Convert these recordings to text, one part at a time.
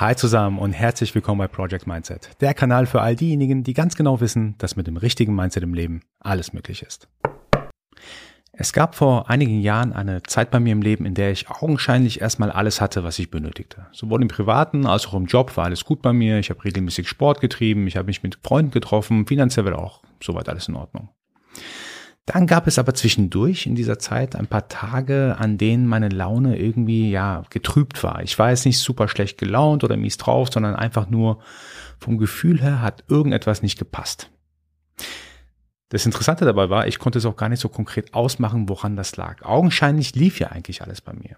Hi zusammen und herzlich willkommen bei Project Mindset, der Kanal für all diejenigen, die ganz genau wissen, dass mit dem richtigen Mindset im Leben alles möglich ist. Es gab vor einigen Jahren eine Zeit bei mir im Leben, in der ich augenscheinlich erstmal alles hatte, was ich benötigte. Sowohl im privaten als auch im Job war alles gut bei mir. Ich habe regelmäßig Sport getrieben, ich habe mich mit Freunden getroffen, finanziell war auch soweit alles in Ordnung. Dann gab es aber zwischendurch in dieser Zeit ein paar Tage, an denen meine Laune irgendwie ja getrübt war. Ich war jetzt nicht super schlecht gelaunt oder mies drauf, sondern einfach nur vom Gefühl her hat irgendetwas nicht gepasst. Das Interessante dabei war, ich konnte es auch gar nicht so konkret ausmachen, woran das lag. Augenscheinlich lief ja eigentlich alles bei mir.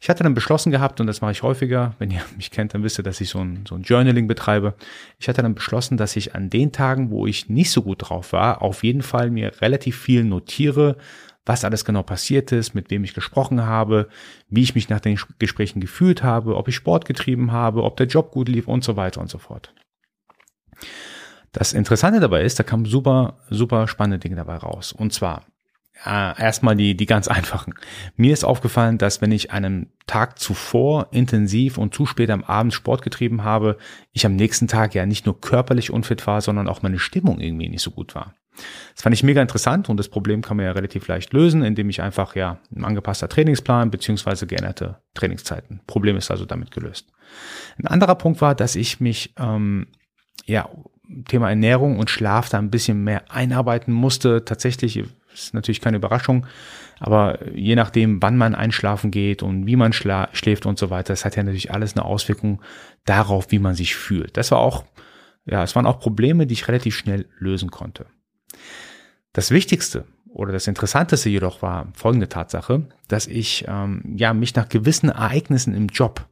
Ich hatte dann beschlossen gehabt, und das mache ich häufiger, wenn ihr mich kennt, dann wisst ihr, dass ich so ein, so ein Journaling betreibe. Ich hatte dann beschlossen, dass ich an den Tagen, wo ich nicht so gut drauf war, auf jeden Fall mir relativ viel notiere, was alles genau passiert ist, mit wem ich gesprochen habe, wie ich mich nach den Gesprächen gefühlt habe, ob ich Sport getrieben habe, ob der Job gut lief und so weiter und so fort. Das Interessante dabei ist, da kamen super, super spannende Dinge dabei raus. Und zwar äh, erstmal die, die ganz einfachen. Mir ist aufgefallen, dass wenn ich einen Tag zuvor intensiv und zu spät am Abend Sport getrieben habe, ich am nächsten Tag ja nicht nur körperlich unfit war, sondern auch meine Stimmung irgendwie nicht so gut war. Das fand ich mega interessant und das Problem kann man ja relativ leicht lösen, indem ich einfach ja ein angepasster Trainingsplan beziehungsweise geänderte Trainingszeiten. Problem ist also damit gelöst. Ein anderer Punkt war, dass ich mich ähm, ja Thema Ernährung und Schlaf da ein bisschen mehr einarbeiten musste. Tatsächlich ist natürlich keine Überraschung, aber je nachdem, wann man einschlafen geht und wie man schläft und so weiter, das hat ja natürlich alles eine Auswirkung darauf, wie man sich fühlt. Das war auch, ja, es waren auch Probleme, die ich relativ schnell lösen konnte. Das Wichtigste oder das Interessanteste jedoch war folgende Tatsache, dass ich ähm, ja mich nach gewissen Ereignissen im Job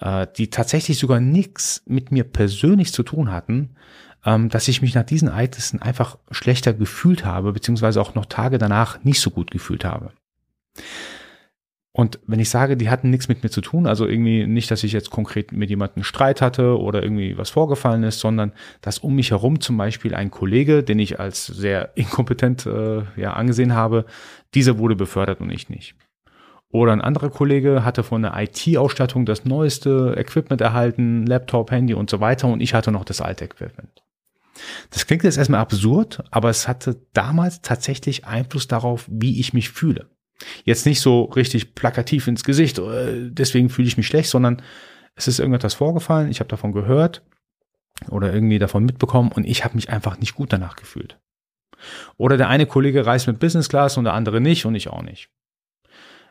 äh, die tatsächlich sogar nichts mit mir persönlich zu tun hatten, ähm, dass ich mich nach diesen Ereignissen einfach schlechter gefühlt habe, beziehungsweise auch noch Tage danach nicht so gut gefühlt habe. Und wenn ich sage, die hatten nichts mit mir zu tun, also irgendwie nicht, dass ich jetzt konkret mit jemandem Streit hatte oder irgendwie was vorgefallen ist, sondern dass um mich herum zum Beispiel ein Kollege, den ich als sehr inkompetent äh, ja, angesehen habe, dieser wurde befördert und ich nicht. Oder ein anderer Kollege hatte von der IT-Ausstattung das neueste Equipment erhalten, Laptop, Handy und so weiter und ich hatte noch das alte Equipment. Das klingt jetzt erstmal absurd, aber es hatte damals tatsächlich Einfluss darauf, wie ich mich fühle. Jetzt nicht so richtig plakativ ins Gesicht, äh, deswegen fühle ich mich schlecht, sondern es ist irgendetwas vorgefallen, ich habe davon gehört oder irgendwie davon mitbekommen und ich habe mich einfach nicht gut danach gefühlt. Oder der eine Kollege reist mit Business Class und der andere nicht und ich auch nicht.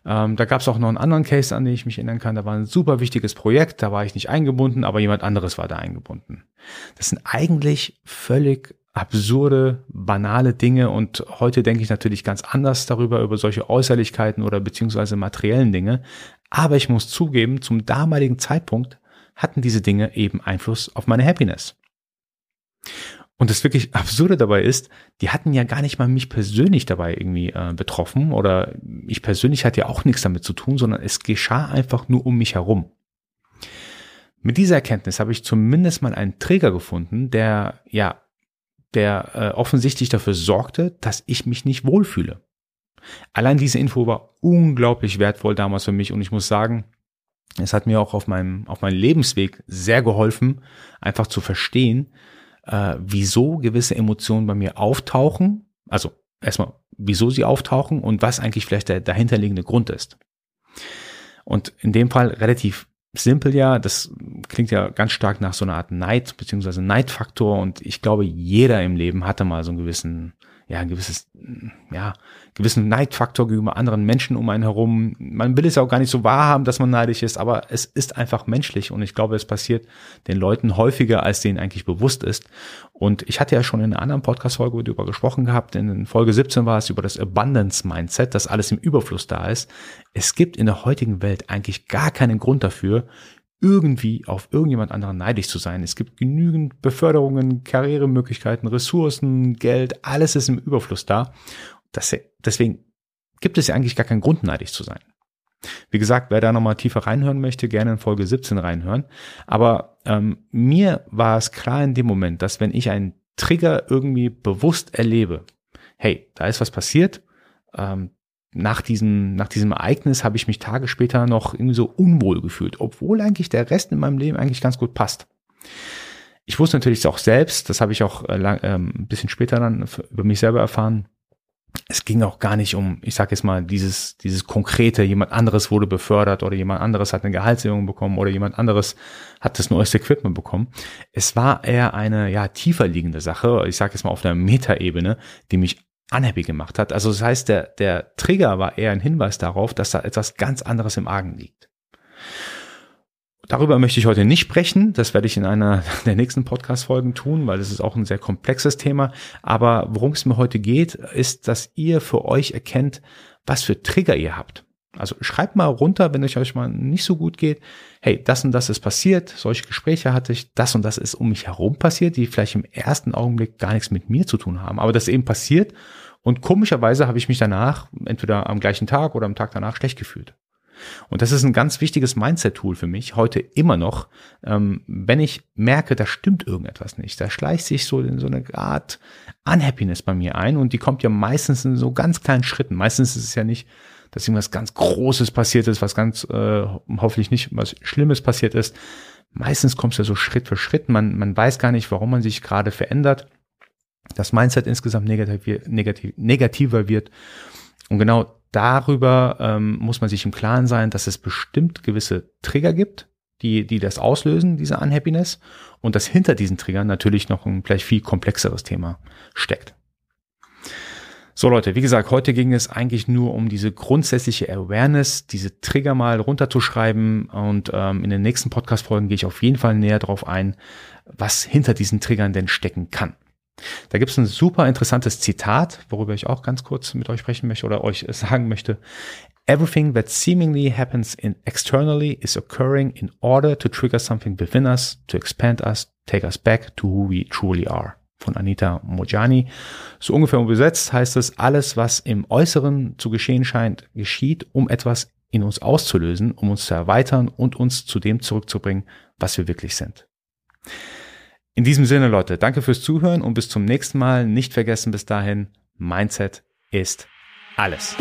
Ähm, da gab es auch noch einen anderen Case, an den ich mich erinnern kann. Da war ein super wichtiges Projekt, da war ich nicht eingebunden, aber jemand anderes war da eingebunden. Das sind eigentlich völlig absurde, banale Dinge und heute denke ich natürlich ganz anders darüber, über solche Äußerlichkeiten oder beziehungsweise materiellen Dinge. Aber ich muss zugeben, zum damaligen Zeitpunkt hatten diese Dinge eben Einfluss auf meine Happiness. Und das wirklich Absurde dabei ist, die hatten ja gar nicht mal mich persönlich dabei irgendwie äh, betroffen oder ich persönlich hatte ja auch nichts damit zu tun, sondern es geschah einfach nur um mich herum. Mit dieser Erkenntnis habe ich zumindest mal einen Träger gefunden, der ja, der äh, offensichtlich dafür sorgte, dass ich mich nicht wohlfühle. Allein diese Info war unglaublich wertvoll damals für mich und ich muss sagen, es hat mir auch auf meinem, auf meinem Lebensweg sehr geholfen, einfach zu verstehen, äh, wieso gewisse Emotionen bei mir auftauchen. Also erstmal, wieso sie auftauchen und was eigentlich vielleicht der dahinterliegende Grund ist. Und in dem Fall relativ simpel ja, das klingt ja ganz stark nach so einer Art Neid beziehungsweise Neidfaktor und ich glaube, jeder im Leben hatte mal so einen gewissen ja, ein gewisses, ja, gewissen Neidfaktor gegenüber anderen Menschen um einen herum. Man will es ja auch gar nicht so wahrhaben, dass man neidisch ist, aber es ist einfach menschlich und ich glaube, es passiert den Leuten häufiger, als denen eigentlich bewusst ist. Und ich hatte ja schon in einer anderen Podcast-Folge darüber gesprochen gehabt, in Folge 17 war es über das Abundance-Mindset, dass alles im Überfluss da ist. Es gibt in der heutigen Welt eigentlich gar keinen Grund dafür, irgendwie auf irgendjemand anderen neidisch zu sein. Es gibt genügend Beförderungen, Karrieremöglichkeiten, Ressourcen, Geld, alles ist im Überfluss da. Das, deswegen gibt es ja eigentlich gar keinen Grund, neidisch zu sein. Wie gesagt, wer da nochmal tiefer reinhören möchte, gerne in Folge 17 reinhören. Aber ähm, mir war es klar in dem Moment, dass wenn ich einen Trigger irgendwie bewusst erlebe, hey, da ist was passiert, ähm, nach diesem, nach diesem Ereignis habe ich mich Tage später noch irgendwie so unwohl gefühlt, obwohl eigentlich der Rest in meinem Leben eigentlich ganz gut passt. Ich wusste natürlich auch selbst, das habe ich auch äh, lang, ähm, ein bisschen später dann über mich selber erfahren, es ging auch gar nicht um, ich sage jetzt mal, dieses, dieses konkrete, jemand anderes wurde befördert oder jemand anderes hat eine Gehaltserhöhung bekommen oder jemand anderes hat das neueste Equipment bekommen. Es war eher eine ja tiefer liegende Sache, ich sage jetzt mal auf einer Metaebene, die mich unhappy gemacht hat. Also das heißt, der, der Trigger war eher ein Hinweis darauf, dass da etwas ganz anderes im Argen liegt. Darüber möchte ich heute nicht sprechen. Das werde ich in einer der nächsten Podcast-Folgen tun, weil es ist auch ein sehr komplexes Thema. Aber worum es mir heute geht, ist, dass ihr für euch erkennt, was für Trigger ihr habt. Also schreibt mal runter, wenn es euch mal nicht so gut geht. Hey, das und das ist passiert. Solche Gespräche hatte ich. Das und das ist um mich herum passiert, die vielleicht im ersten Augenblick gar nichts mit mir zu tun haben. Aber das eben passiert. Und komischerweise habe ich mich danach, entweder am gleichen Tag oder am Tag danach, schlecht gefühlt. Und das ist ein ganz wichtiges Mindset-Tool für mich heute immer noch, ähm, wenn ich merke, da stimmt irgendetwas nicht. Da schleicht sich so, so eine Art Unhappiness bei mir ein und die kommt ja meistens in so ganz kleinen Schritten. Meistens ist es ja nicht, dass irgendwas ganz Großes passiert ist, was ganz äh, hoffentlich nicht was Schlimmes passiert ist. Meistens kommt es ja so Schritt für Schritt. Man, man weiß gar nicht, warum man sich gerade verändert. Das Mindset insgesamt negativ, negativ, negativer wird. Und genau darüber ähm, muss man sich im Klaren sein, dass es bestimmt gewisse Trigger gibt, die, die das auslösen, diese Unhappiness, und dass hinter diesen Triggern natürlich noch ein vielleicht viel komplexeres Thema steckt. So Leute, wie gesagt, heute ging es eigentlich nur um diese grundsätzliche Awareness, diese Trigger mal runterzuschreiben und ähm, in den nächsten Podcast-Folgen gehe ich auf jeden Fall näher darauf ein, was hinter diesen Triggern denn stecken kann. Da gibt es ein super interessantes Zitat, worüber ich auch ganz kurz mit euch sprechen möchte oder euch sagen möchte. Everything that seemingly happens in externally is occurring in order to trigger something within us, to expand us, take us back to who we truly are. Von Anita Mojani. So ungefähr übersetzt heißt es, alles, was im Äußeren zu geschehen scheint, geschieht, um etwas in uns auszulösen, um uns zu erweitern und uns zu dem zurückzubringen, was wir wirklich sind. In diesem Sinne, Leute, danke fürs Zuhören und bis zum nächsten Mal. Nicht vergessen bis dahin, Mindset ist alles.